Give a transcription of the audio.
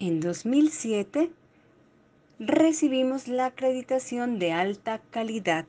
En 2007 recibimos la acreditación de alta calidad.